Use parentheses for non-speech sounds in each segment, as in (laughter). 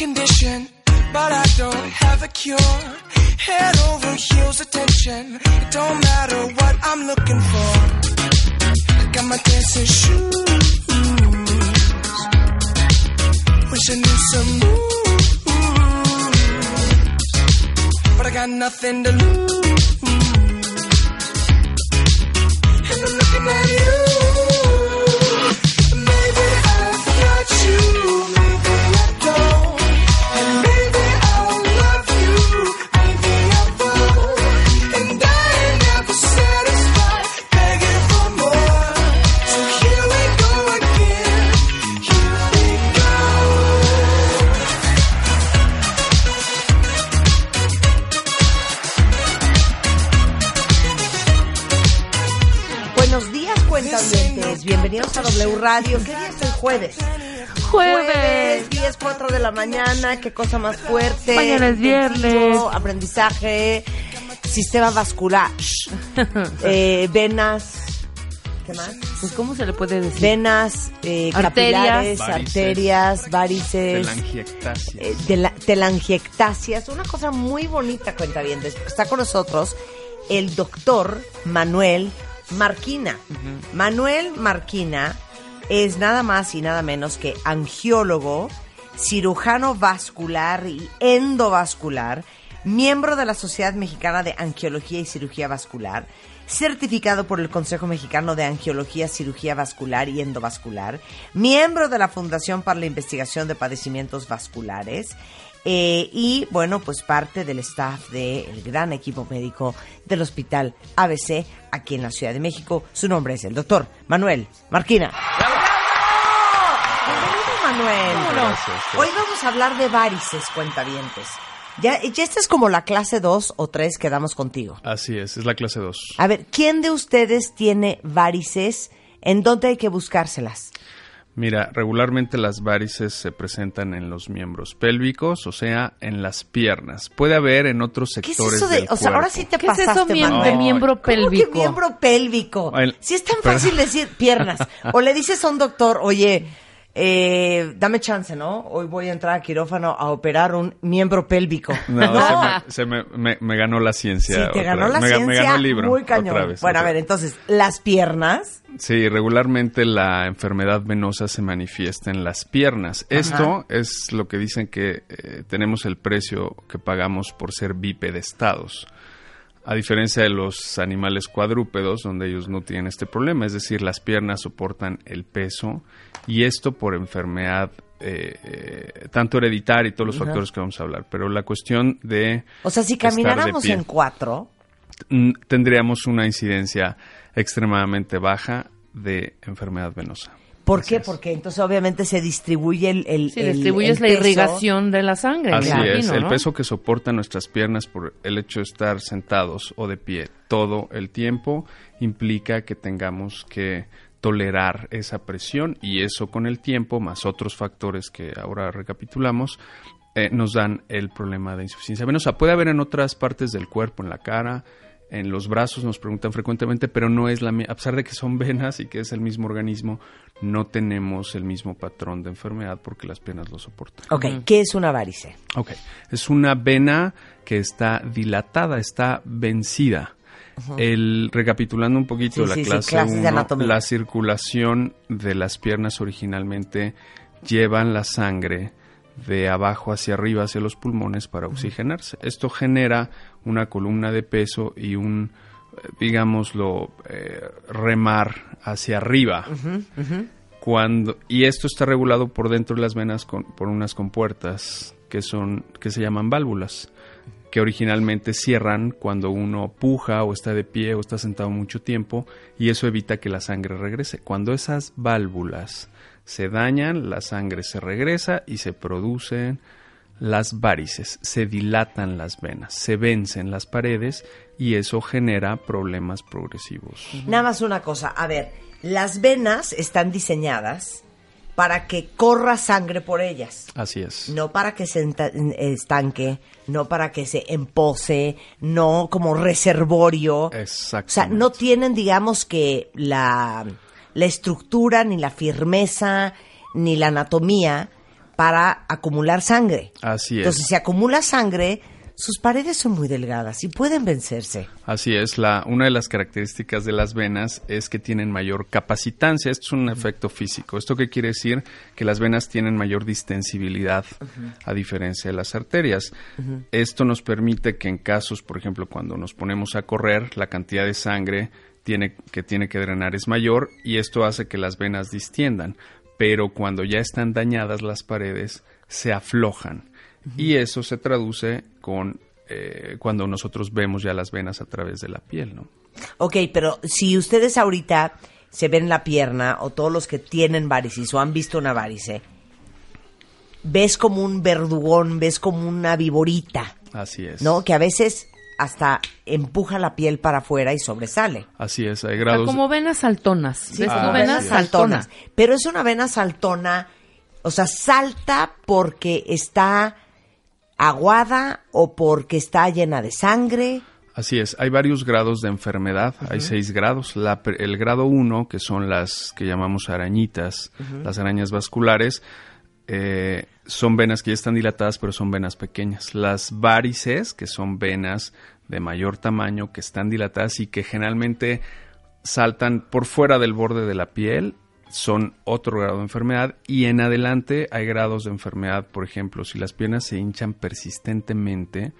Condition, but I don't have a cure. Head over heels attention, it don't matter what I'm looking for. I got my dancing shoes. Wish I knew some moves, but I got nothing to lose. And I'm looking at you. W Radio. ¿Qué día es el jueves? Jueves. 10, 4 de la mañana. Qué cosa más fuerte. Mañana es viernes. Aprendizaje. Sistema vascular. (laughs) eh, venas. ¿Qué más? Pues, ¿cómo se le puede decir? Venas, eh, Arterias. capilares, Varices. arterias, varices. Telangiectasia. eh, tela- telangiectasias, una cosa muy bonita, cuenta bien. Está con nosotros el doctor Manuel Marquina. Manuel Marquina es nada más y nada menos que angiólogo, cirujano vascular y endovascular, miembro de la Sociedad Mexicana de Angiología y Cirugía Vascular, certificado por el Consejo Mexicano de Angiología, Cirugía Vascular y Endovascular, miembro de la Fundación para la Investigación de Padecimientos Vasculares, eh, y bueno, pues parte del staff del gran equipo médico del Hospital ABC aquí en la Ciudad de México. Su nombre es el doctor Manuel Marquina. Manuel. Hoy vamos a hablar de varices, cuentavientes. Ya, ya esta es como la clase 2 o 3 que damos contigo. Así es, es la clase 2. A ver, ¿quién de ustedes tiene varices? ¿En dónde hay que buscárselas? Mira, regularmente las varices se presentan en los miembros pélvicos, o sea, en las piernas. Puede haber en otros ¿Qué es sectores eso de.? del O sea, ahora sí te ¿Qué es pasaste, eso miem- Manuel. de miembro ¿Cómo pélvico? que miembro pélvico? El- si es tan Perdón. fácil decir piernas. O le dices a un doctor, oye, eh, dame chance, ¿no? Hoy voy a entrar a quirófano a operar un miembro pélvico. (laughs) No, se, me, se me- me- me ganó la ciencia. Sí, te ganó la ciencia me ganó el libro. muy cañón. otra vez, bueno, a ver, entonces, las piernas. Sí, regularmente la enfermedad venosa se manifiesta en las piernas. Esto es lo que dicen que eh, tenemos el precio que pagamos por ser bipedestados. A diferencia de los animales cuadrúpedos, donde ellos no tienen este problema, es decir, las piernas soportan el peso y esto por enfermedad eh, eh, tanto hereditaria y todos los factores que vamos a hablar. Pero la cuestión de O sea, si camináramos pie en cuatro, tendríamos una incidencia extremadamente baja de enfermedad venosa. ¿Por Así qué? es. Porque entonces obviamente se distribuye el. el Si el- distribuyes el la peso. irrigación de la sangre, Así es, el ¿no? peso que soportan nuestras piernas por el hecho de estar sentados o de pie todo el tiempo implica que tengamos que tolerar esa presión y eso con el tiempo, más otros factores que ahora recapitulamos, eh, nos dan el problema de insuficiencia venosa. Puede haber en otras partes del cuerpo, en la cara, en los brazos, nos preguntan frecuentemente, pero no es la a pesar de que son venas y que es el mismo organismo, no tenemos el mismo patrón de enfermedad porque las piernas lo soportan. Ok, ¿qué es una varice? Ok, es una vena que está dilatada, está vencida. El, recapitulando un poquito Sí, la sí, sí, clase de 1, anatomía. la circulación de las piernas originalmente llevan la sangre de abajo hacia arriba, hacia los pulmones para oxigenarse. Esto genera una columna de peso y un, eh, digámoslo, eh, remar hacia arriba. Cuando, y esto está regulado por dentro de las venas con- por unas compuertas que son que se llaman válvulas que originalmente cierran cuando uno puja o está de pie o está sentado mucho tiempo y eso evita que la sangre regrese. Cuando esas válvulas se dañan, la sangre se regresa y se producen las varices, se dilatan las venas, se vencen las paredes y eso genera problemas progresivos. Nada más una cosa, a ver, las venas están diseñadas para que corra sangre por ellas. Así es. No para que se estanque, no para que se empose, no como reservorio. O sea, no tienen, digamos que la, la estructura, ni la firmeza, ni la anatomía para acumular sangre. Así es. Entonces, si acumula sangre, sus paredes son muy delgadas y pueden vencerse. Así es, la, una de las características de las venas es que tienen mayor capacitancia. Esto es un efecto físico. ¿Esto qué quiere decir? Que las venas tienen mayor distensibilidad a diferencia de las arterias. Esto nos permite que en casos, por ejemplo, cuando nos ponemos a correr, la cantidad de sangre tiene, que tiene que drenar es mayor y esto hace que las venas distiendan. Pero cuando ya están dañadas las paredes, se aflojan. Y eso se traduce con eh, cuando nosotros vemos ya las venas a través de la piel, ¿no? Ok, pero si ustedes ahorita se ven la pierna o todos los que tienen varices o han visto una varice, ves como un verdugón, ves como una viborita, Así es. ¿no? Que a veces hasta empuja la piel para afuera y sobresale. Así es, hay O sea, grados. como venas saltonas. Como venas saltonas. Pero es una vena saltona, o sea, salta porque está aguada o porque está llena de sangre. Así es, hay varios grados de enfermedad, hay seis grados. La el grado uno, que son las que llamamos arañitas, las arañas vasculares, eh, son venas que ya están dilatadas, pero son venas pequeñas. Las varices, que son venas de mayor tamaño, que están dilatadas y que generalmente saltan por fuera del borde de la piel, son otro grado de enfermedad. Y en adelante hay grados de enfermedad, por ejemplo, si las piernas se hinchan persistentemente,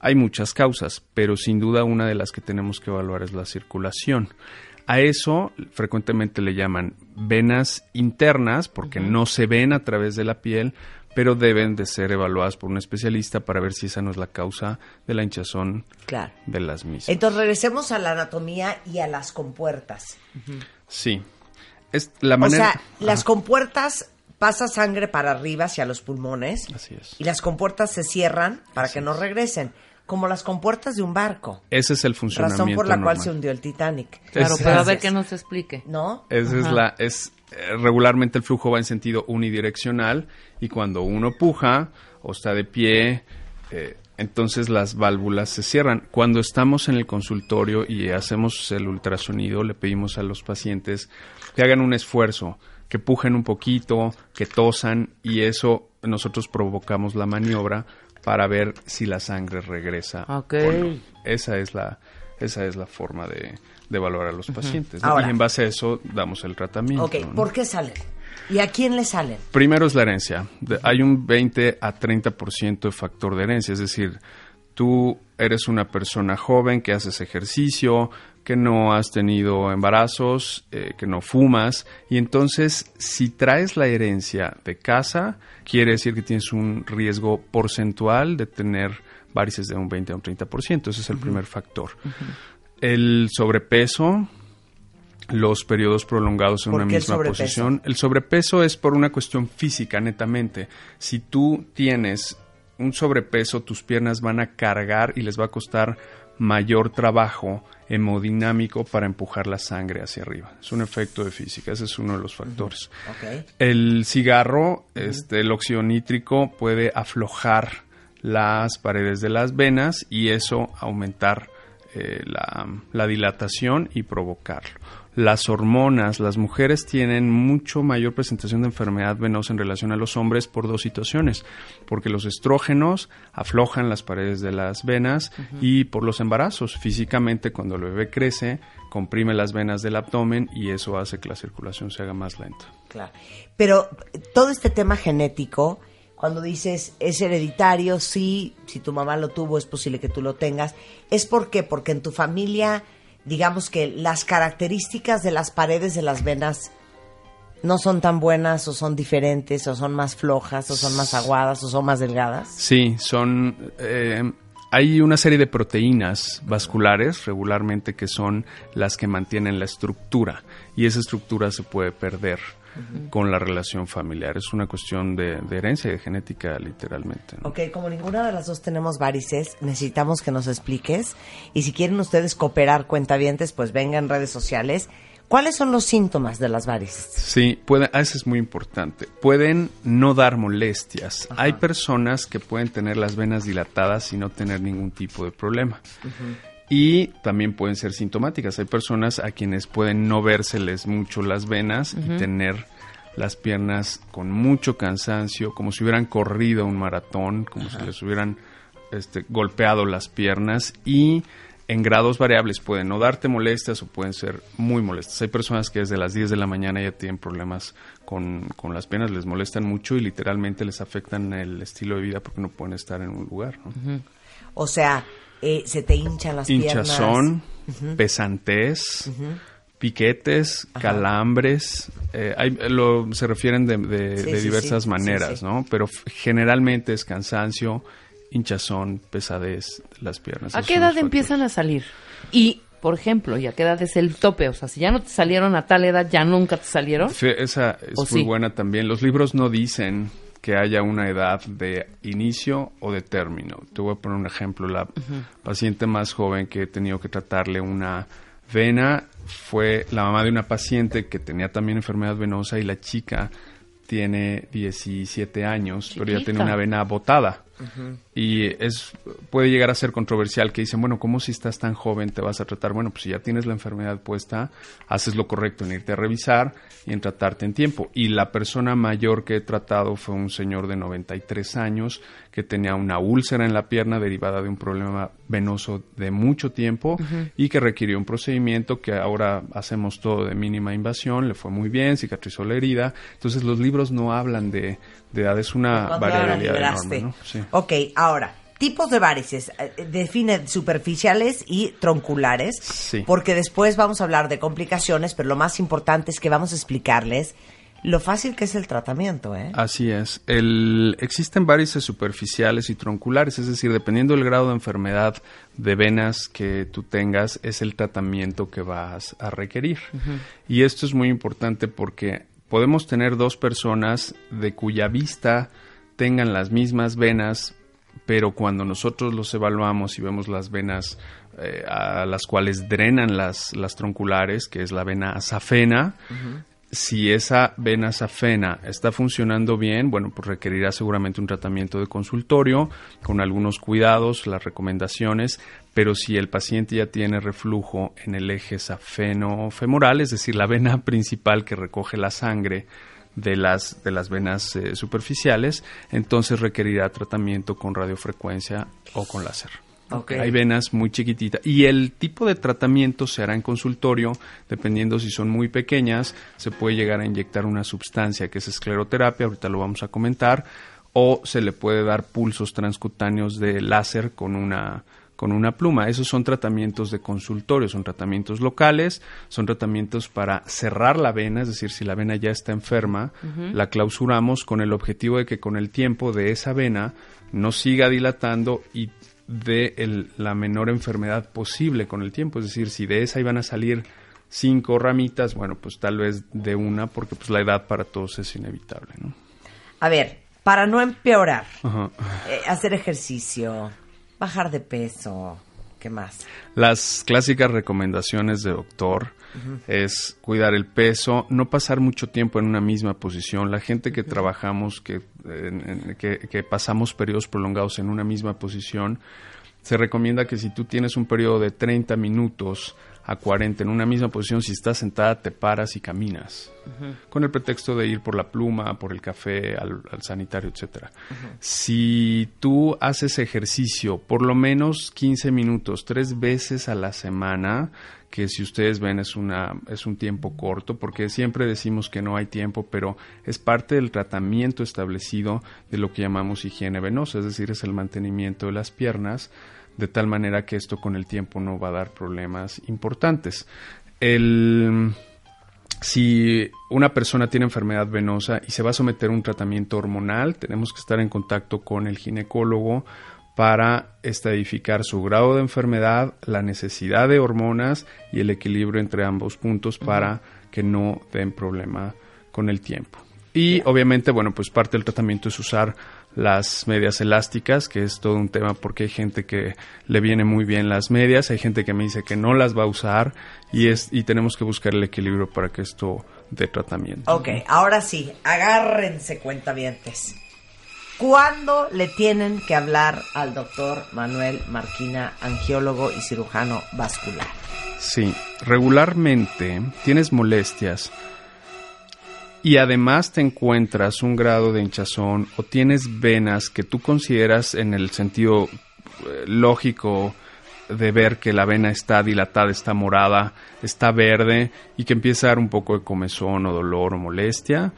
hay muchas causas, pero sin duda una de las que tenemos que evaluar es la circulación. A eso frecuentemente le llaman venas internas porque no se ven a través de la piel, pero deben de ser evaluadas por un especialista para ver si esa no es la causa de la hinchazón Claro. de las mismas. Entonces regresemos a la anatomía y a las compuertas. sí. Es la manera... O sea, las compuertas pasa sangre para arriba hacia los pulmones Así es. y las compuertas se cierran para que no regresen, como las compuertas de un barco. Ese es el funcionamiento Razón por la cual se hundió el Titanic. Claro, Es- pero a ver que nos explique. ¿No? Esa es la es regularmente el flujo va en sentido unidireccional y cuando uno puja o está de pie, eh, entonces las válvulas se cierran. Cuando estamos en el consultorio y hacemos el ultrasonido, le pedimos a los pacientes que hagan un esfuerzo, que pujen un poquito, que tosan y eso nosotros provocamos la maniobra para ver si la sangre regresa. Ok. o no. Esa es la esa es la forma de, de evaluar a los pacientes. ¿no? Ahora. y en base a eso damos el tratamiento. Ok, ¿no? ¿por qué salen? ¿Y a quién le salen? Primero es la herencia. De- hay un 20 a 30% de factor de herencia, es decir, tú eres una persona joven que haces ejercicio, que no has tenido embarazos, eh, que no fumas, y entonces si traes la herencia de casa, quiere decir que tienes un riesgo porcentual de tener varices de un 20 a un 30%, ese es el primer factor. El sobrepeso, los periodos prolongados en ¿Por una el misma posición. El sobrepeso es por una cuestión física, netamente. Si tú tienes un sobrepeso, tus piernas van a cargar y les va a costar mayor trabajo hemodinámico para empujar la sangre hacia arriba. Es un efecto de física, ese es uno de los factores. El cigarro, este, el óxido nítrico puede aflojar las paredes de las venas y eso aumentar eh, la, la dilatación y provocarlo. Las hormonas, las mujeres tienen mucho mayor presentación de enfermedad venosa en relación a los hombres por dos situaciones, porque los estrógenos aflojan las paredes de las venas y por los embarazos. Físicamente, cuando el bebé crece, comprime las venas del abdomen y eso hace que la circulación se haga más lenta. Claro. Pero todo este tema genético cuando dices es hereditario, sí, si tu mamá lo tuvo es posible que tú lo tengas. ¿Es por qué? Porque en tu familia, digamos que las características de las paredes de las venas no son tan buenas o son diferentes o son más flojas o son más aguadas o son más delgadas. Sí, son... eh, hay una serie de proteínas vasculares regularmente que son las que mantienen la estructura y esa estructura se puede perder con la relación familiar. Es una cuestión de, de herencia y de genética literalmente. ¿no? Ok, como ninguna de las dos tenemos varices, necesitamos que nos expliques. Y si quieren ustedes cooperar cuentavientes, pues vengan en redes sociales. ¿Cuáles son los síntomas de las varices? Sí, puede, ah, eso es muy importante. Pueden no dar molestias. Hay personas que pueden tener las venas dilatadas y no tener ningún tipo de problema. Y también pueden ser sintomáticas. Hay personas a quienes pueden no vérseles mucho las venas y tener las piernas con mucho cansancio, como si hubieran corrido un maratón, como si les hubieran este, golpeado las piernas y en grados variables pueden no darte molestias o pueden ser muy molestas. Hay personas que desde las 10 de la mañana ya tienen problemas con, con las piernas, les molestan mucho y literalmente les afectan el estilo de vida porque no pueden estar en un lugar. ¿no? O sea, eh, se te hinchan las piernas. Hinchazón, pesantez, piquetes, calambres, eh, hay- lo, se refieren de, de- Sí, de sí, diversas sí, sí, maneras. ¿no? Pero generalmente es cansancio, hinchazón, pesadez de las piernas. ¿A qué edad empiezan a salir? Y, por ejemplo, ¿y a qué edad es el tope? O sea, si ya no te salieron a tal edad, ¿ya nunca te salieron? Fe- Esa es ¿O muy sí? buena también. Los libros no dicen que haya una edad de inicio o de término. Te voy a poner un ejemplo. La paciente más joven que he tenido que tratarle una vena fue la mamá de una paciente que tenía también enfermedad venosa y la chica tiene 17 años, pero ya tiene una vena botada. Y es puede llegar a ser controversial que dicen, bueno, ¿cómo si estás tan joven te vas a tratar? Bueno, pues si ya tienes la enfermedad puesta, haces lo correcto en irte a revisar y en tratarte en tiempo. Y la persona mayor que he tratado fue un señor de 93 años que tenía una úlcera en la pierna derivada de un problema venoso de mucho tiempo y que requirió un procedimiento que ahora hacemos todo de mínima invasión, le fue muy bien, cicatrizó la herida. Entonces los libros no hablan de, de edad, es una variabilidad enorme, ¿no? Sí. Ok, ahora, tipos de varices. eh, Define superficiales y tronculares. Sí. Porque después vamos a hablar de complicaciones, pero lo más importante es que vamos a explicarles lo fácil que es el tratamiento, ¿eh? Así es. El, existen varices superficiales y tronculares, es decir, dependiendo del grado de enfermedad de venas que tú tengas, es el tratamiento que vas a requerir. Y esto es muy importante porque podemos tener dos personas de cuya vista tengan las mismas venas, pero cuando nosotros los evaluamos y vemos las venas eh, a las cuales drenan las, las tronculares, que es la vena safena, si esa vena safena está funcionando bien, bueno, pues requerirá seguramente un tratamiento de consultorio con algunos cuidados, las recomendaciones, pero si el paciente ya tiene reflujo en el eje safeno-femoral, es decir, la vena principal que recoge la sangre de las, de las venas eh, superficiales, entonces requerirá tratamiento con radiofrecuencia o con láser. Ok. Hay venas muy chiquititas. Y el tipo de tratamiento se hará en consultorio, dependiendo si son muy pequeñas, se puede llegar a inyectar una sustancia que es escleroterapia, ahorita lo vamos a comentar, o se le puede dar pulsos transcutáneos de láser con una con una pluma. Esos son tratamientos de consultorio, son tratamientos locales, son tratamientos para cerrar la vena, es decir, si la vena ya está enferma, la clausuramos con el objetivo de que con el tiempo de esa vena no siga dilatando y de el- la menor enfermedad posible con el tiempo. Es decir, si de esa iban a salir cinco ramitas, bueno, pues tal vez de una, porque pues la edad para todos es inevitable, ¿no? A ver, para no empeorar, eh, hacer ejercicio, bajar de peso, ¿qué más? Las clásicas recomendaciones de doctor es cuidar el peso, no pasar mucho tiempo en una misma posición. La gente que trabajamos, que, que, que pasamos periodos prolongados en una misma posición, se recomienda que si tú tienes un periodo de 30 minutos a 40 en una misma posición, si estás sentada te paras y caminas, con el pretexto de ir por la pluma, por el café, al, al sanitario, etcétera. Si tú haces ejercicio por lo menos 15 minutos, tres veces a la semana, que si ustedes ven es una es un tiempo corto porque siempre decimos que no hay tiempo, pero es parte del tratamiento establecido de lo que llamamos higiene venosa, es decir, es el mantenimiento de las piernas de tal manera que esto con el tiempo no va a dar problemas importantes. El si una persona tiene enfermedad venosa y se va a someter a un tratamiento hormonal, tenemos que estar en contacto con el ginecólogo para estadificar su grado de enfermedad, la necesidad de hormonas y el equilibrio entre ambos puntos para que no den problema con el tiempo. Y obviamente, bueno, pues parte del tratamiento es usar las medias elásticas, que es todo un tema porque hay gente que le viene muy bien las medias, hay gente que me dice que no las va a usar y es y tenemos que buscar el equilibrio para que esto dé tratamiento. Ok, ahora sí, agárrense cuentavientes. ¿Cuándo le tienen que hablar al doctor Manuel Marquina, angiólogo y cirujano vascular? Sí, regularmente tienes molestias y además te encuentras un grado de hinchazón o tienes venas que tú consideras en el sentido eh, lógico de ver que la vena está dilatada, está morada, está verde y que empieza a dar un poco de comezón o dolor o molestia,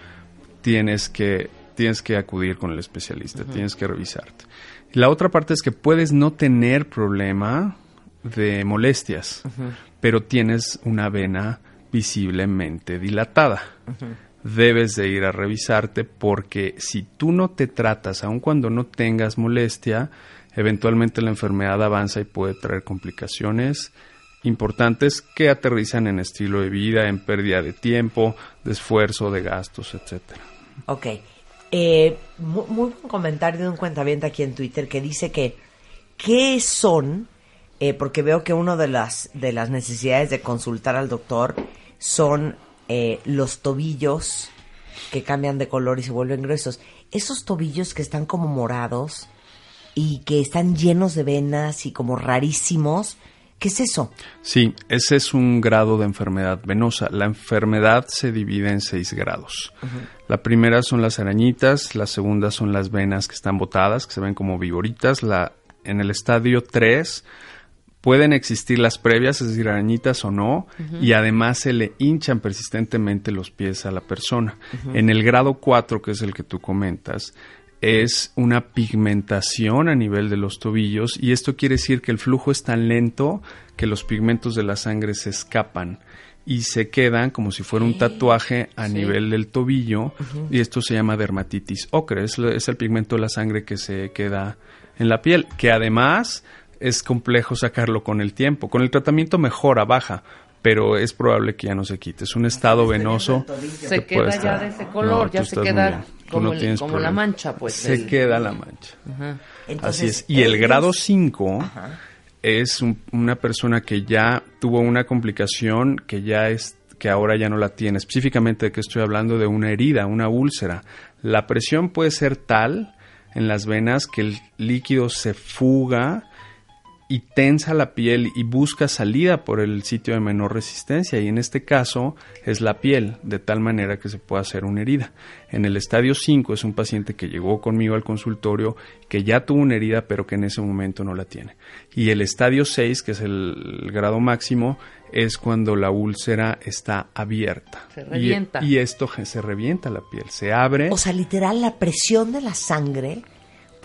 tienes que, tienes que acudir con el especialista, tienes que revisarte. La otra parte es que puedes no tener problema de molestias, pero tienes una vena visiblemente dilatada. Debes de ir a revisarte porque si tú no te tratas, aun cuando no tengas molestia, eventualmente la enfermedad avanza y puede traer complicaciones importantes que aterrizan en estilo de vida, en pérdida de tiempo, de esfuerzo, de gastos, etcétera. Ok. Eh, mu- muy, buen comentario de un cuentaviente aquí en Twitter que dice que ¿qué son? Eh, porque veo que una de las, de las necesidades de consultar al doctor son eh, los tobillos que cambian de color y se vuelven gruesos. Esos tobillos que están como morados y que están llenos de venas y como rarísimos, ¿qué es eso? Sí, ese es un grado de enfermedad venosa. La enfermedad se divide en seis grados. La primera son las arañitas, la segunda son las venas que están botadas, que se ven como vigoritas. La, en el estadio 3 pueden existir las previas, es decir, arañitas o no, y además se le hinchan persistentemente los pies a la persona. En el grado 4, que es el que tú comentas, es una pigmentación a nivel de los tobillos y esto quiere decir que el flujo es tan lento que los pigmentos de la sangre se escapan y se quedan como si fuera un tatuaje a nivel del tobillo y esto se llama dermatitis ocre, es, el pigmento de la sangre que se queda en la piel, que además es complejo sacarlo con el tiempo, con el tratamiento mejora, baja, pero es probable que ya no se quite, es un estado venoso. Se que puede queda ya estar- de ese color, No, ya se queda como, no el- como la mancha, pues. Se el- queda la mancha. Entonces, Así es. Y el grado 5 es un- una persona que ya tuvo una complicación que ya es que ahora ya no la tiene. Específicamente de que estoy hablando de una herida, una úlcera. La presión puede ser tal en las venas que el líquido se fuga y tensa la piel y busca salida por el sitio de menor resistencia y en este caso es la piel, de tal manera que se puede hacer una herida. En el estadio 5 es un paciente que llegó conmigo al consultorio que ya tuvo una herida pero que en ese momento no la tiene. Y el estadio 6, que es el, el grado máximo, es cuando la úlcera está abierta. Se Y- revienta. Y, esto ge- se revienta la piel, se abre. O sea, literal, la presión de la sangre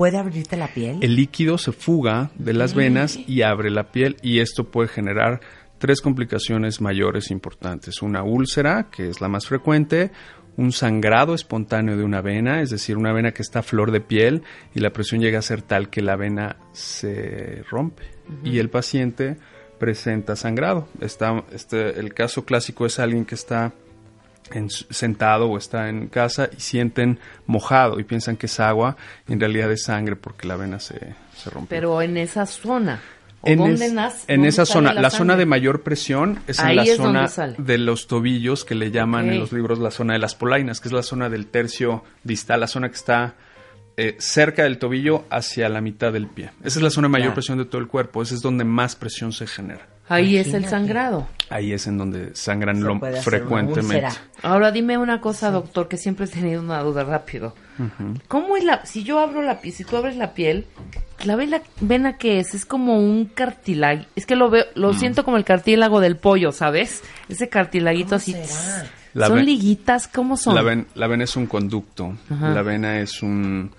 puede abrirte la piel. el líquido se fuga de las venas y abre la piel y esto puede generar tres complicaciones mayores importantes. Una úlcera, que es la más frecuente, un sangrado espontáneo de una vena, es decir, una vena que está a flor de piel y la presión llega a ser tal que la vena se rompe y el paciente presenta sangrado. Está, este, el caso clásico es alguien que está en sentado o está en casa y sienten mojado y piensan que es agua, en realidad es sangre porque la vena se, se rompió. Pero en esa zona. ¿O en, dónde es- nace? en ¿Dónde esa zona, la, zona de mayor presión es Ahí en la es zona de los tobillos que le llaman en los libros la zona de las polainas, que es la zona del tercio distal, la zona que está eh, cerca del tobillo hacia la mitad del pie. Esa es la zona de mayor presión de todo el cuerpo, esa es donde más presión se genera. Ahí es el sangrado. Ahí es en donde sangran lo frecuentemente. Ahora dime una cosa, doctor, que siempre he tenido una duda rápido. ¿Cómo es la, si yo abro la piel, si tú abres la piel, la vena, vena que es, es como un cartílago, es que lo veo, Mm. lo siento como el cartílago del pollo, ¿sabes? Ese cartilaguito ¿Cómo así. será? tss. La ¿Son liguitas? ¿Cómo son? La, ven- la vena es un conducto. La vena es un,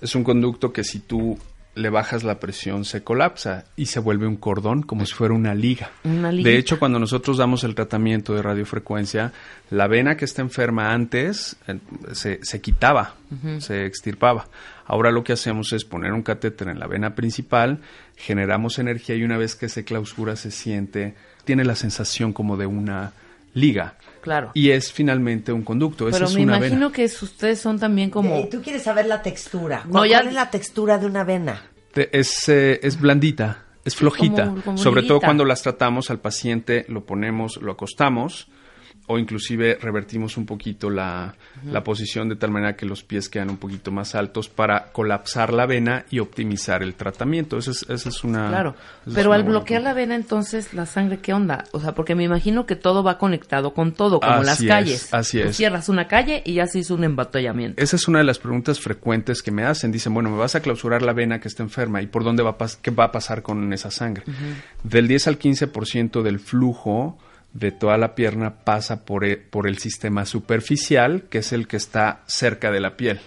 es un conducto que si tú le bajas la presión se colapsa y se vuelve un cordón como si fuera una liga. Una. De hecho, cuando nosotros damos el tratamiento de radiofrecuencia, la vena que está enferma antes eh, se, se quitaba, se extirpaba. Ahora lo que hacemos es poner un catéter en la vena principal, generamos energía y una vez que se clausura se siente, tiene la sensación como de una liga. Claro. Y es finalmente un conducto. Esa Pero es me una imagino vena. que es- ustedes son también como... Tú quieres saber la textura. No, ¿Cuál, ya- es la textura de una vena? Te- Es, eh, es blandita, es flojita. como- como Sobre todo cuando las tratamos al paciente, lo ponemos, lo acostamos o inclusive revertimos un poquito la, la posición de tal manera que los pies quedan un poquito más altos para colapsar la vena y optimizar el tratamiento. Esa es, esa es una... Claro, pero una al bloquear la vena entonces la sangre, ¿qué onda? O sea, porque me imagino que todo va conectado con todo, como Así las es, calles. así Tú es. cierras una calle y ya se hizo un embotellamiento. Esa es una de las preguntas frecuentes que me hacen. Dicen, bueno, me vas a clausurar la vena que está enferma y por dónde va a qué va a pasar con esa sangre. Del 10 al 15% del flujo de toda la pierna pasa por e- por el sistema superficial, que es el que está cerca de la piel.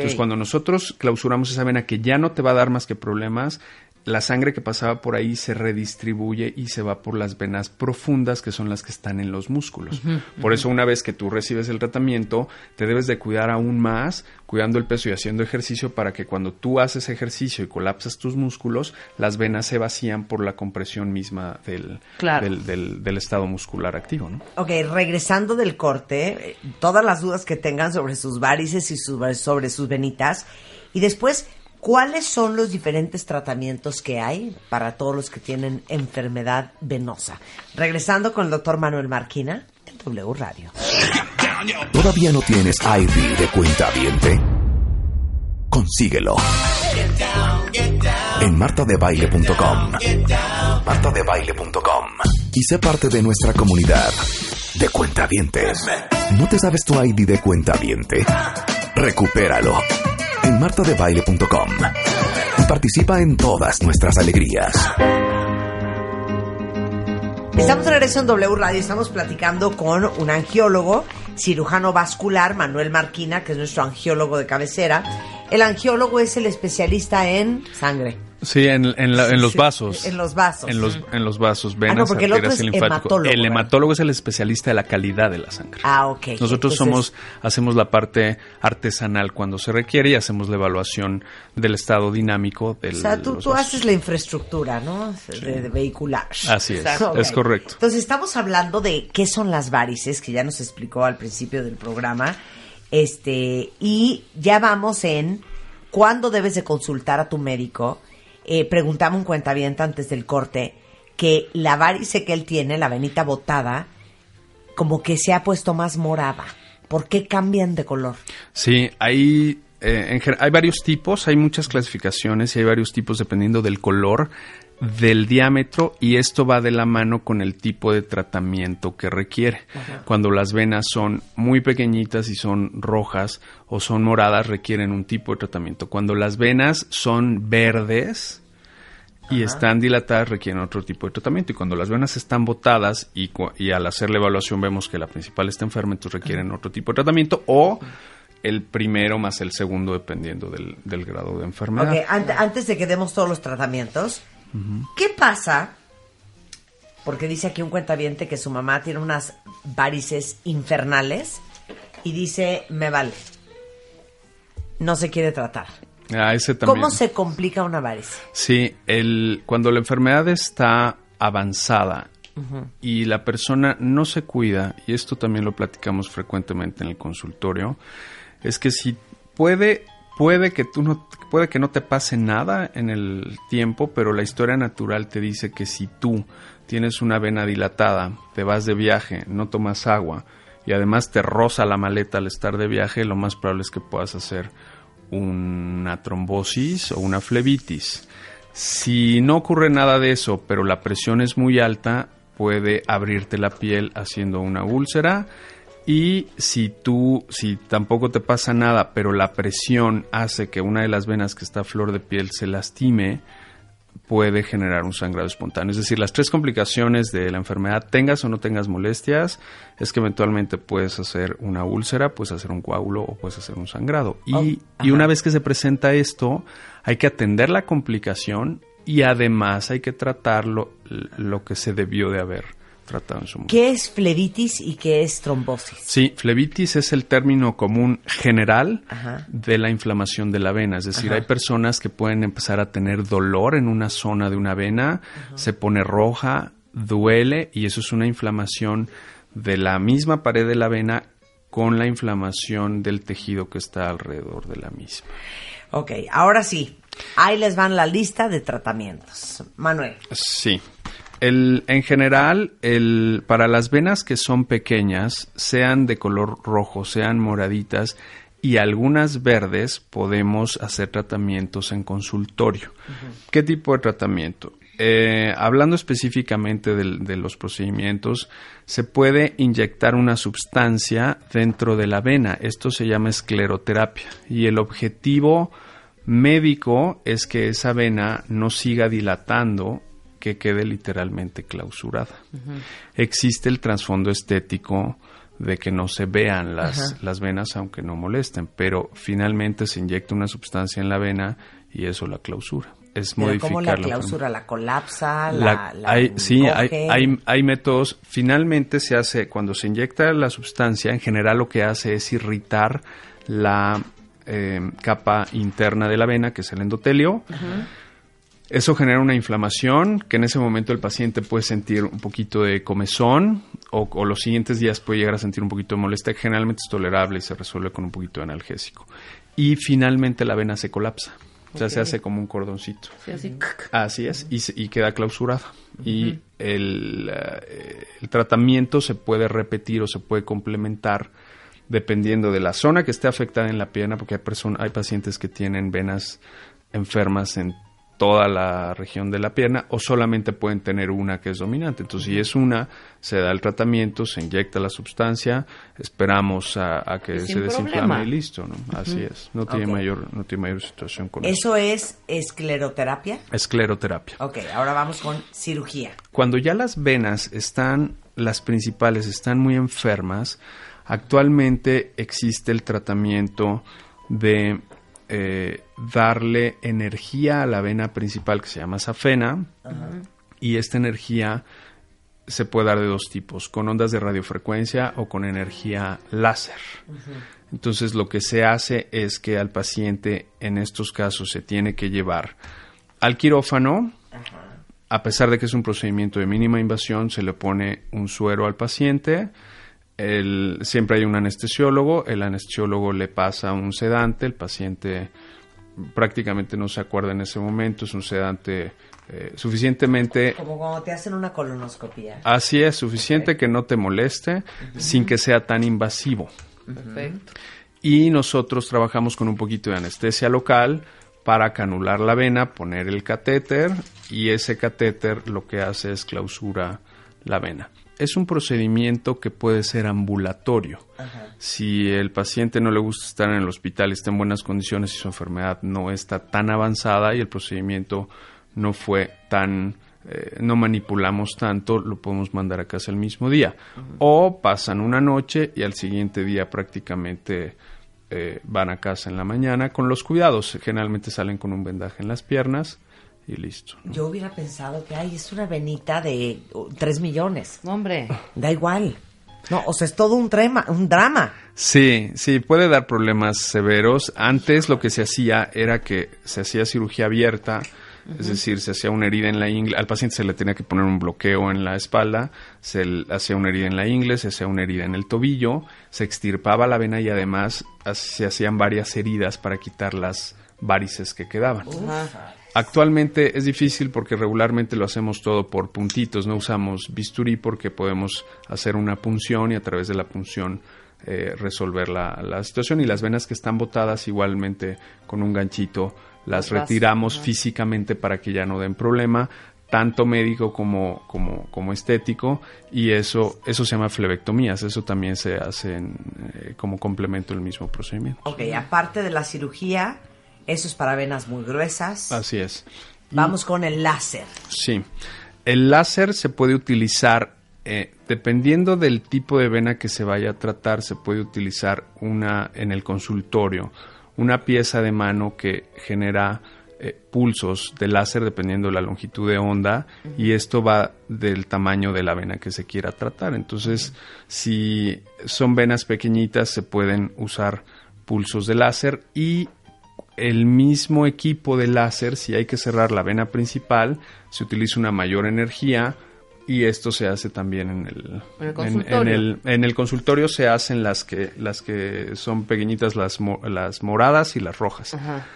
Entonces, cuando nosotros clausuramos esa vena que ya no te va a dar más que problemas, la sangre que pasaba por ahí se redistribuye y se va por las venas profundas, que son las que están en los músculos. Por eso, una vez que tú recibes el tratamiento, te debes de cuidar aún más, cuidando el peso y haciendo ejercicio para que cuando tú haces ejercicio y colapsas tus músculos, las venas se vacían por la compresión misma del, Claro. del, del- del estado muscular activo, ¿no? Ok, regresando del corte, eh, todas las dudas que tengan sobre sus varices y sus- sobre sus venitas. Y después, ¿cuáles son los diferentes tratamientos que hay para todos los que tienen enfermedad venosa? Regresando con el doctor Manuel Marquina en W Radio. ¿Todavía no tienes ID de cuenta viente? Consíguelo. En martadebaile.com. martadebaile.com. Y sé parte de nuestra comunidad de cuentavientes. ¿No te sabes tu ID de cuentaviente? Recupéralo en martadebaile.com. Y participa en todas nuestras alegrías. Estamos regreso en W Radio, estamos platicando con un angiólogo, cirujano vascular, Manuel Marquina, que es nuestro angiólogo de cabecera. El angiólogo es el especialista en sangre. Sí, en, en la- en los vasos. en los vasos. En los, en los vasos, venas, Ah, no, porque el otro es hematólogo, El hematólogo es el especialista de la calidad de la sangre. Ah, ok. Nosotros Entonces, somos, hacemos la parte artesanal cuando se requiere y hacemos la evaluación del estado dinámico del O sea, tú, tú haces la infraestructura, ¿no? De, de vehicular. Así es, es correcto. Entonces, estamos hablando de qué son las varices, que ya nos explicó al principio del programa. Este, y ya vamos en cuándo debes de consultar a tu médico. Eh, preguntaba un cuentaviente antes del corte que la varice que él tiene, la venita botada, como que se ha puesto más morada. ¿Por qué cambian de color? Sí, hay, eh, en hay varios tipos, hay muchas clasificaciones y hay varios tipos dependiendo del color, del diámetro y esto va de la mano con el tipo de tratamiento que requiere. Cuando las venas son muy pequeñitas y son rojas o son moradas requieren un tipo de tratamiento. Cuando las venas son verdes y están dilatadas requieren otro tipo de tratamiento y cuando las venas están botadas y, y al hacer la evaluación vemos que la principal está enferma entonces requieren otro tipo de tratamiento o el primero más el segundo dependiendo del, del grado de enfermedad. Antes de que demos todos los tratamientos, ¿qué pasa? Porque dice aquí un cuentaviente que su mamá tiene unas varices infernales y dice, me vale. No se quiere tratar. Ah, ese también. ¿Cómo se complica una varice? Sí, el, cuando la enfermedad está avanzada y la persona no se cuida, y esto también lo platicamos frecuentemente en el consultorio, es que si puede, puede que tú no, puede que no te pase nada en el tiempo, pero la historia natural te dice que si tú tienes una vena dilatada, te vas de viaje, no tomas agua y además te roza la maleta al estar de viaje, lo más probable es que puedas hacer una trombosis o una flebitis. Si no ocurre nada de eso, pero la presión es muy alta, puede abrirte la piel haciendo una úlcera. Y si tú, si tampoco te pasa nada, pero la presión hace que una de las venas que está a flor de piel se lastime, puede generar un sangrado espontáneo. Es decir, las tres complicaciones de la enfermedad, tengas o no tengas molestias, es que eventualmente puedes hacer una úlcera, puedes hacer un coágulo o puedes hacer un sangrado. Y, Oh, y una vez que se presenta esto, hay que atender la complicación y además hay que tratar lo, lo que se debió de haber tratado en su momento. ¿Qué es flebitis y qué es trombosis? Sí, flebitis es el término común general Ajá. de la inflamación de la vena. Es decir, Ajá. hay personas que pueden empezar a tener dolor en una zona de una vena, se pone roja, duele y eso es una inflamación de la misma pared de la vena con la inflamación del tejido que está alrededor de la misma. Ok, ahora sí. Ahí les van la lista de tratamientos. Manuel. Sí. El, en general, el, para las venas que son pequeñas, sean de color rojo, sean moraditas y algunas verdes, podemos hacer tratamientos en consultorio. ¿Qué tipo de tratamiento? Eh, hablando específicamente del- de los procedimientos, se puede inyectar una sustancia dentro de la vena. Esto se llama escleroterapia. Y el objetivo médico es que esa vena no siga dilatando, que quede literalmente clausurada. Existe el trasfondo estético de que no se vean las, las venas aunque no molesten, pero finalmente se inyecta una sustancia en la vena y eso la clausura. Es Pero modificar ¿Cómo la clausura? ¿La colapsa? La- ¿La, la hay, sí, hay, hay métodos. Finalmente se hace, cuando se inyecta la sustancia, en general lo que hace es irritar la eh, capa interna de la vena, que es el endotelio. Eso genera una inflamación que en ese momento el paciente puede sentir un poquito de comezón o, o los siguientes días puede llegar a sentir un poquito de molestia. Generalmente es tolerable y se resuelve con un poquito de analgésico. Y finalmente la vena se colapsa. O sea, se hace como un cordoncito. Sí, así. Así es, y, se- y queda clausurada. Y el, eh, el tratamiento se puede repetir o se puede complementar dependiendo de la zona que esté afectada en la pierna, porque hay, hay pacientes que tienen venas enfermas en toda la región de la pierna o solamente pueden tener una que es dominante. Entonces, si es una, se da el tratamiento, se inyecta la sustancia, esperamos a, a que se sin desinflame problema. y listo, ¿no? Así es. No tiene mayor no tiene mayor situación con eso. ¿Eso es escleroterapia? Escleroterapia. Ok, ahora vamos con cirugía. Cuando ya las venas están, las principales, están muy enfermas, actualmente existe el tratamiento de eh, darle energía a la vena principal que se llama safena. Y esta energía se puede dar de dos tipos, con ondas de radiofrecuencia o con energía láser. Entonces lo que se hace es que al paciente en estos casos se tiene que llevar al quirófano, a pesar de que es un procedimiento de mínima invasión, se le pone un suero al paciente. El- siempre hay un anestesiólogo, el anestesiólogo le pasa un sedante, el paciente prácticamente no se acuerda en ese momento, es un sedante eh, suficientemente Como cuando te hacen una colonoscopia. Así es, suficiente que no te moleste sin que sea tan invasivo. Perfecto. Y nosotros trabajamos con un poquito de anestesia local para canular la vena, poner el catéter y ese catéter lo que hace es clausura la vena. Es un procedimiento que puede ser ambulatorio. Si el paciente no le gusta estar en el hospital y está en buenas condiciones y su enfermedad no está tan avanzada y el procedimiento no fue tan eh, no manipulamos tanto, lo podemos mandar a casa el mismo día. O pasan una noche y al siguiente día prácticamente eh, van a casa en la mañana con los cuidados. Generalmente salen con un vendaje en las piernas y listo. ¿no? Yo hubiera pensado que, ay, es una venita de 3 millones. No, hombre. Da igual. No, o sea, es todo un, trema, un drama. Sí, sí, puede dar problemas severos. Antes lo que se hacía era que se hacía cirugía abierta, es decir, se hacía una herida en la ingle, al paciente se le tenía que poner un bloqueo en la espalda, se hacía una herida en la ingle, se hacía una herida en el tobillo, se extirpaba la vena y además se hacían varias heridas para quitar las varices que quedaban. Actualmente es difícil porque regularmente lo hacemos todo por puntitos, no usamos bisturí porque podemos hacer una punción y a través de la punción eh, resolver la, la situación. Y las venas que están botadas igualmente con un ganchito las retiramos físicamente para que ya no den problema tanto médico como, como, como estético y eso eso se llama flebectomías eso también se hace en, eh, como complemento del mismo procedimiento Ok, aparte de la cirugía, eso es para venas muy gruesas. así es Vamos con el láser. Sí. El láser se puede utilizar, eh, dependiendo del tipo de vena que se vaya a tratar, se puede utilizar una en el consultorio, una pieza de mano que genera eh, pulsos de láser dependiendo de la longitud de onda y esto va del tamaño de la vena que se quiera tratar. Entonces, si son venas pequeñitas, se pueden usar pulsos de láser y el mismo equipo de láser, si hay que cerrar la vena principal, se utiliza una mayor energía y esto se hace también en el, En el consultorio. en el- en el consultorio se hacen las que, las que son pequeñitas, las, las moradas y las rojas. Ajá.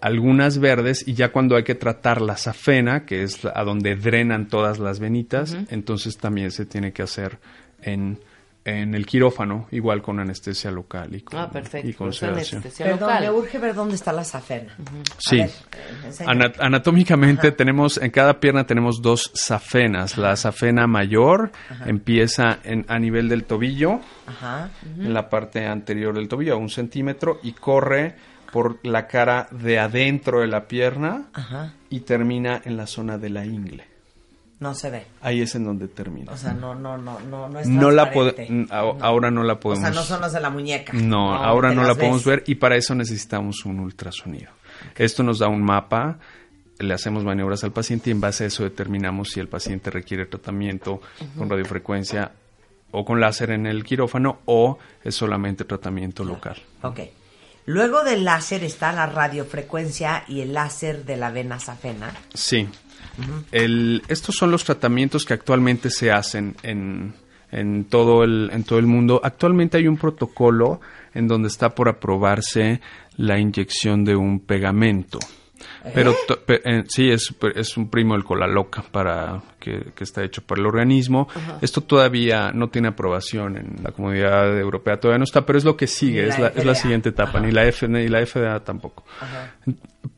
Algunas verdes y ya cuando hay que tratar la safena, que es a donde drenan todas las venitas, entonces también se tiene que hacer en, en el quirófano, igual con anestesia local y con, Ah, perfecto. y con sedación. anestesia Perdón, local. me urge ver dónde está la safena. A Sí. ver, eh. Ana- anatómicamente tenemos, en cada pierna tenemos dos safenas. La safena mayor empieza en, a nivel del tobillo, Ajá. en la parte anterior del tobillo, a un centímetro, y corre por la cara de adentro de la pierna Ajá. y termina en la zona de la ingle. No se ve. Ahí es en donde termina. O sea, no, no, no, no, no es no la ahora no la O podemos sea, no son los de la muñeca. No, ahora no la podemos ver y para eso necesitamos un ultrasonido. Esto nos da un mapa, le hacemos maniobras al paciente y en base a eso determinamos si el paciente requiere tratamiento con radiofrecuencia o con láser en el quirófano o es solamente tratamiento local. Ok. Luego del láser está la radiofrecuencia y el láser de la vena safena. Sí. El- estos son los tratamientos que actualmente se hacen en, en todo el, en todo el mundo. Actualmente hay un protocolo en donde está por aprobarse la inyección de un pegamento. Pero to- pe- eh, sí, es, es un primo del cola loca para que, que está hecho por el organismo. Esto todavía no tiene aprobación en la comunidad europea, todavía no está, pero es lo que sigue, es la es la FDA. siguiente etapa, Ajá. ni la F, ni la FDA tampoco.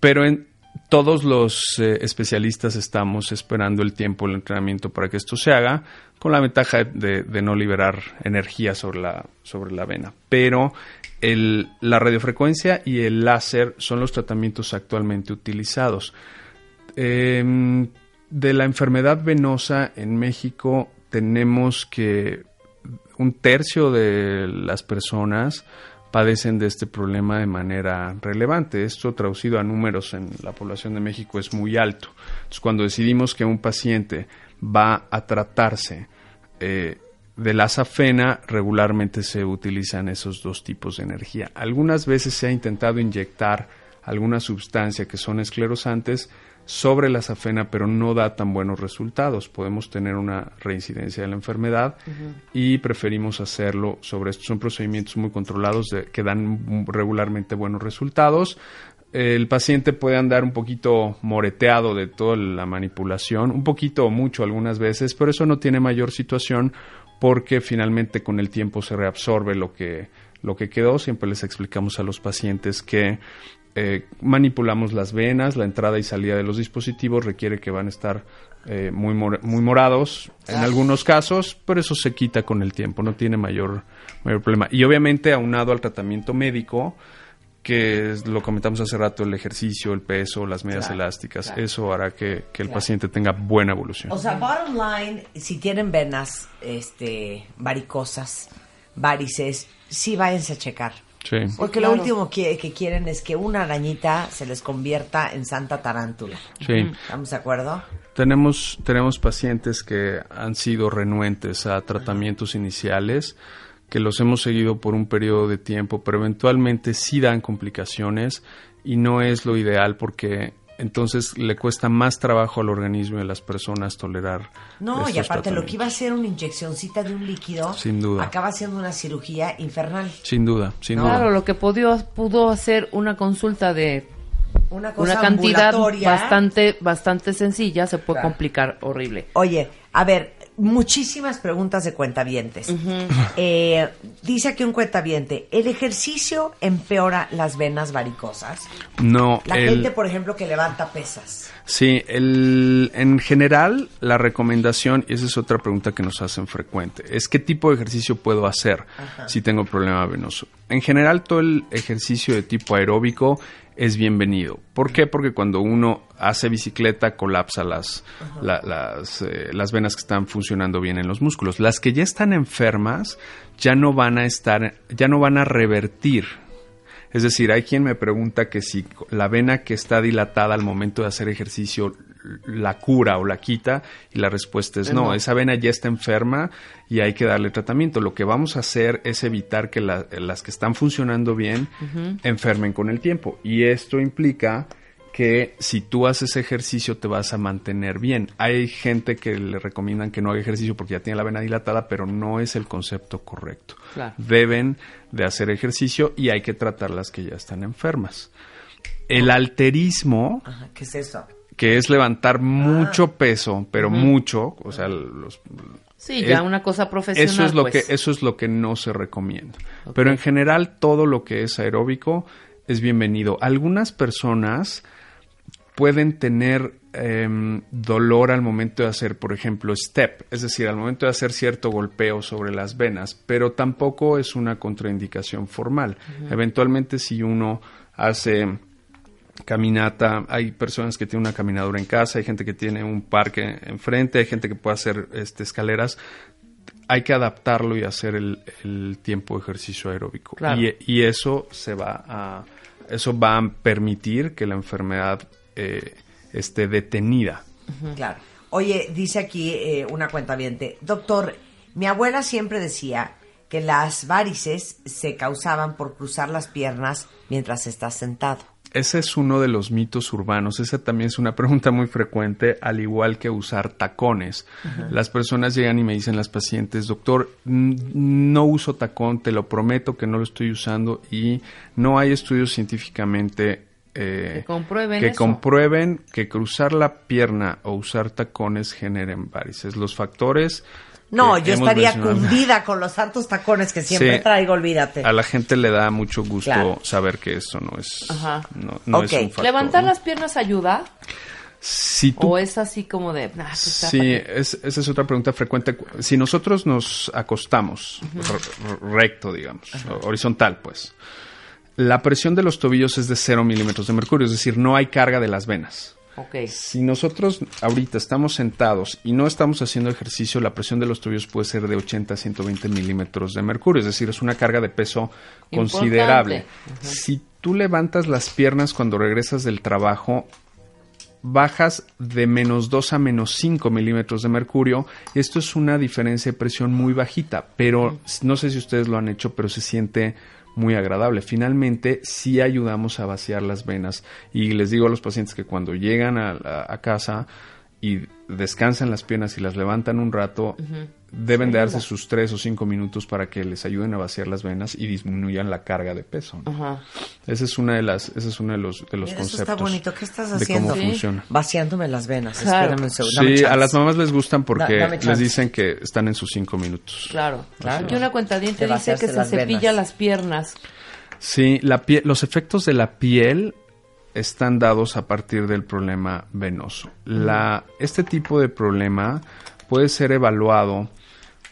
Pero en todos los eh, especialistas estamos esperando el tiempo, el entrenamiento para que esto se haga, con la ventaja de, no liberar energía sobre la, sobre la vena. Pero la radiofrecuencia y el láser son los tratamientos actualmente utilizados. Em, de la enfermedad venosa en México tenemos que un tercio de las personas padecen de este problema de manera relevante. Esto traducido a números en la población de México es muy alto. Entonces, cuando decidimos que un paciente va a tratarse eh, de la safena, regularmente se utilizan esos dos tipos de energía. Algunas veces se ha intentado inyectar alguna sustancia que son esclerosantes sobre la safena, pero no da tan buenos resultados. Podemos tener una reincidencia de la enfermedad y preferimos hacerlo sobre estos. Son procedimientos muy controlados de- que dan regularmente buenos resultados. El paciente puede andar un poquito moreteado de toda la manipulación, un poquito o mucho algunas veces, pero eso no tiene mayor situación porque finalmente con el tiempo se reabsorbe lo que, lo que quedó. Siempre les explicamos a los pacientes que eh, manipulamos las venas, la entrada y salida de los dispositivos requiere que van a estar eh, muy, mor- muy morados en algunos casos, pero eso se quita con el tiempo, no tiene mayor, mayor problema. Y obviamente aunado al tratamiento médico, que es- lo comentamos hace rato, el ejercicio, el peso, las medias elásticas, eso hará que, que el paciente tenga buena evolución. O sea, bottom line, si tienen venas este, varicosas, varices, sí váyanse a checar. Sí. Porque lo último que, que quieren es que una arañita se les convierta en santa tarántula. Sí. ¿Estamos de acuerdo? Tenemos, tenemos pacientes que han sido renuentes a tratamientos iniciales, que los hemos seguido por un periodo de tiempo, pero eventualmente sí dan complicaciones y no es lo ideal porque entonces le cuesta más trabajo al organismo y a las personas tolerar. No, y aparte lo que iba a ser una inyeccióncita de un líquido, Sin duda. acaba siendo una cirugía infernal. Sin duda, sin Claro, duda. lo que pudo, pudo hacer una consulta de Una cosa una cantidad bastante bastante sencilla se puede Claro. complicar horrible. Oye, a ver, muchísimas preguntas de cuentavientes. Eh, dice aquí un cuentaviente, ¿el ejercicio empeora las venas varicosas? No, La el- gente, por ejemplo, que levanta pesas. Sí, el, en general la recomendación, y esa es otra pregunta que nos hacen frecuente, es qué tipo de ejercicio puedo hacer si tengo problema venoso. En general todo el ejercicio de tipo aeróbico es bienvenido. ¿Por qué? Porque cuando uno hace bicicleta colapsa las, la- las, eh, las venas que están funcionando bien en los músculos. Las que ya están enfermas ya no van a estar, ya no van a revertir es decir, hay quien me pregunta que si la vena que está dilatada al momento de hacer ejercicio la cura o la quita y la respuesta es no, esa vena ya está enferma y hay que darle tratamiento. Lo que vamos a hacer es evitar que la- las que están funcionando bien enfermen con el tiempo y esto implica que si tú haces ejercicio te vas a mantener bien. Hay gente que le recomiendan que no haga ejercicio porque ya tiene la vena dilatada, pero no es el concepto correcto. Claro. Deben de hacer ejercicio y hay que tratar las que ya están enfermas. El alterismo, Ajá, ¿Qué es eso? Que es levantar mucho peso, pero mucho, o sea, los, Sí, ya Es- una cosa profesional. eso es lo pues. que eso es lo que no se recomienda. Pero en general todo lo que es aeróbico es bienvenido. Algunas personas pueden tener em, dolor al momento de hacer, por ejemplo, step, es decir, al momento de hacer cierto golpeo sobre las venas, pero tampoco es una contraindicación formal. Eventualmente si uno hace caminata, hay personas que tienen una caminadora en casa, hay gente que tiene un parque enfrente, hay gente que puede hacer este, escaleras, hay que adaptarlo y hacer el, el tiempo de ejercicio aeróbico. Claro. Y, y eso se va a, eso va a permitir que la enfermedad eh, esté detenida. Claro. Oye, dice aquí eh, una cuenta doctor, mi abuela siempre decía que las varices se causaban por cruzar las piernas mientras estás sentado. Ese es uno de los mitos urbanos. Esa también es una (laughs) pregunta muy frecuente, al igual que usar tacones. Las personas llegan y me dicen las pacientes, doctor, no uso tacón, te lo prometo que no lo estoy usando y no hay estudios científicamente eh, Que comprueben que comprueben que cruzar la pierna o usar tacones generen varices. Los factores No, que yo estaría cundida con los santos tacones que siempre Sí. traigo, olvídate. A la gente le da mucho gusto Claro. saber que eso no es, Ajá. no, es un factor. ¿Levantar ¿no? las piernas ayuda? Si tú ¿O es así como de... "Ah, pues, Sí, tápate"? es- esa es otra pregunta frecuente. Si nosotros nos acostamos recto, digamos, horizontal, pues, la presión de los tobillos es de 0 milímetros de mercurio, es decir, no hay carga de las venas. Ok. Si nosotros ahorita estamos sentados y no estamos haciendo ejercicio, la presión de los tobillos puede ser de 80 a 120 milímetros de mercurio, es decir, es una carga de peso considerable. Si tú levantas las piernas cuando regresas del trabajo, bajas de menos 2 a menos 5 milímetros de mercurio. Esto es una diferencia de presión muy bajita, pero no sé si ustedes lo han hecho, pero se siente muy agradable. Finalmente, sí ayudamos a vaciar las venas. Y les digo a los pacientes que cuando llegan a, a- a casa y descansan las piernas y las levantan un rato, deben de darse sus 3 o 5 minutos para que les ayuden a vaciar las venas y disminuyan la carga de peso. ¿no? Ajá. Ese es una de las, ese es uno de los, de los Mira, eso conceptos. está bonito. ¿Qué estás de haciendo? cómo funciona. Vaciándome las venas. Claro. Espérame un segundo. dame Sí, a las mamás les gustan porque Da- les dicen que están en sus cinco minutos. Claro. Claro. Aquí una cuenta De dice que se las cepilla venas. las piernas. Sí, la piel, los efectos de la piel están dados a partir del problema venoso. Este tipo de problema puede ser evaluado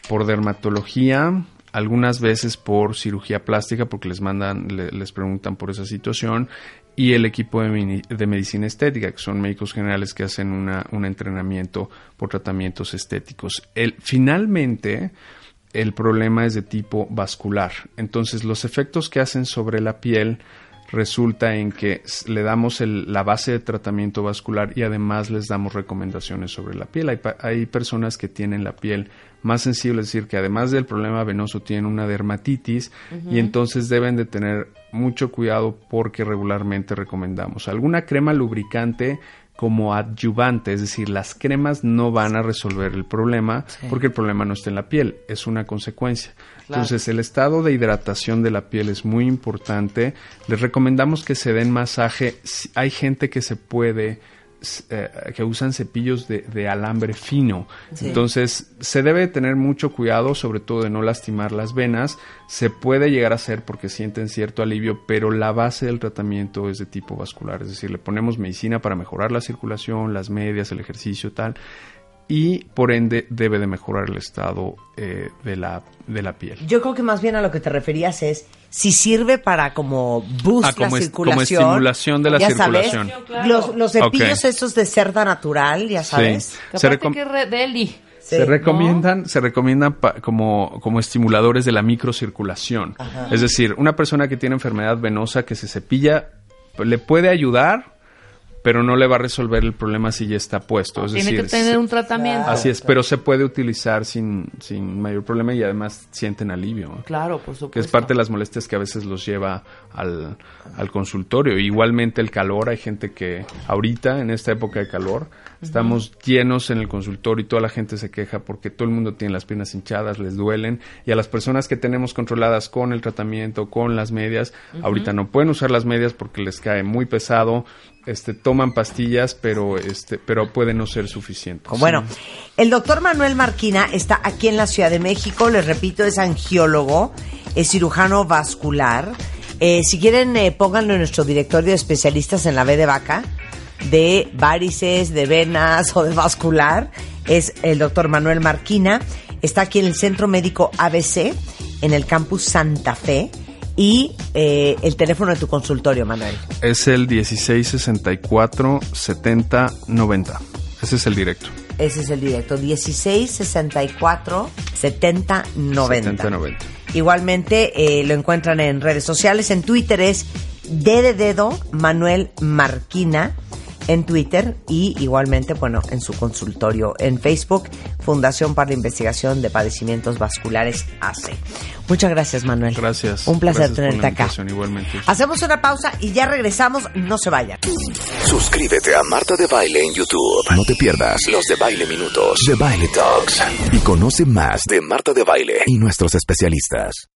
por dermatología, algunas veces por cirugía plástica, porque les mandan, le- les preguntan por esa situación, y el equipo de, de medicina estética, que son médicos generales que hacen un entrenamiento por tratamientos estéticos. El, finalmente, el problema es de tipo vascular. Entonces, los efectos que hacen sobre la piel resulta en que le damos el- la base de tratamiento vascular y además les damos recomendaciones sobre la piel. Hay, hay personas que tienen la piel más sensible, es decir, que además del problema venoso tienen una dermatitis y entonces deben de tener mucho cuidado porque regularmente recomendamos alguna crema lubricante como adyuvante, es decir, las cremas no van a resolver el problema porque el problema no está en la piel, es una consecuencia. Entonces, el estado de hidratación de la piel es muy importante. Les recomendamos que se den masaje. Hay gente que se puede eh, que usan cepillos de, de alambre fino. Entonces, se debe tener mucho cuidado, sobre todo de no lastimar las venas. Se puede llegar a hacer porque sienten cierto alivio, pero la base del tratamiento es de tipo vascular. Es decir, le ponemos medicina para mejorar la circulación, las medias, el ejercicio, tal. Y por ende debe de mejorar el estado eh, de, la, de la piel. Yo creo que más bien a lo que te referías es si sirve para como boost Ah, como la es- como circulación. estimulación de la ya circulación. Sabes, los, los cepillos estos de cerda natural, ya sabes. Sí. Que Se que re- deli. Se recomiendan, se recomiendan pa- como, como estimuladores de la microcirculación. Es decir, una persona que tiene enfermedad venosa que se cepilla le puede ayudar, pero no le va a resolver el problema si ya está puesto. Es Tiene decir, que tener un tratamiento. Así es, pero se puede utilizar sin, sin mayor problema y además sienten alivio. Claro, por supuesto. Que es parte de las molestias que a veces los lleva al, al consultorio. Igualmente el calor, hay gente que ahorita, en esta época de calor, estamos llenos en el consultorio y toda la gente se queja porque todo el mundo tiene las piernas hinchadas, les duelen. Y a las personas que tenemos controladas con el tratamiento, con las medias, ahorita no pueden usar las medias porque les cae muy pesado. Este, toman pastillas, pero este, pero puede no ser suficiente. Bueno, el doctor Manuel Marquina está aquí en la Ciudad de México, les repito, es angiólogo, es cirujano vascular. Eh, si quieren, eh, pónganlo en nuestro directorio de especialistas en la B de vaca, de varices, de venas o de vascular. Es el doctor Manuel Marquina. Está aquí en el Centro Médico ABC, en el campus Santa Fe. Y eh, el teléfono de tu consultorio, Manuel. Es el 1664-7090. Ese es el directo. Ese es el directo, 16 64 70 90. 7090. Igualmente eh, lo encuentran en redes sociales. En Twitter es D de dedo Manuel Marquina en Twitter y igualmente, bueno, en su consultorio en Facebook, Fundación para la Investigación de Padecimientos Vasculares AC. Muchas gracias, Manuel. Gracias. Un placer Gracias por la tenerte acá. Igualmente. Hacemos una pausa y ya regresamos. No se vayan. Suscríbete a Marta de Baile en YouTube. No te pierdas los de Baile Minutos, de Baile Talks. Y conoce más de Marta de Baile y nuestros especialistas.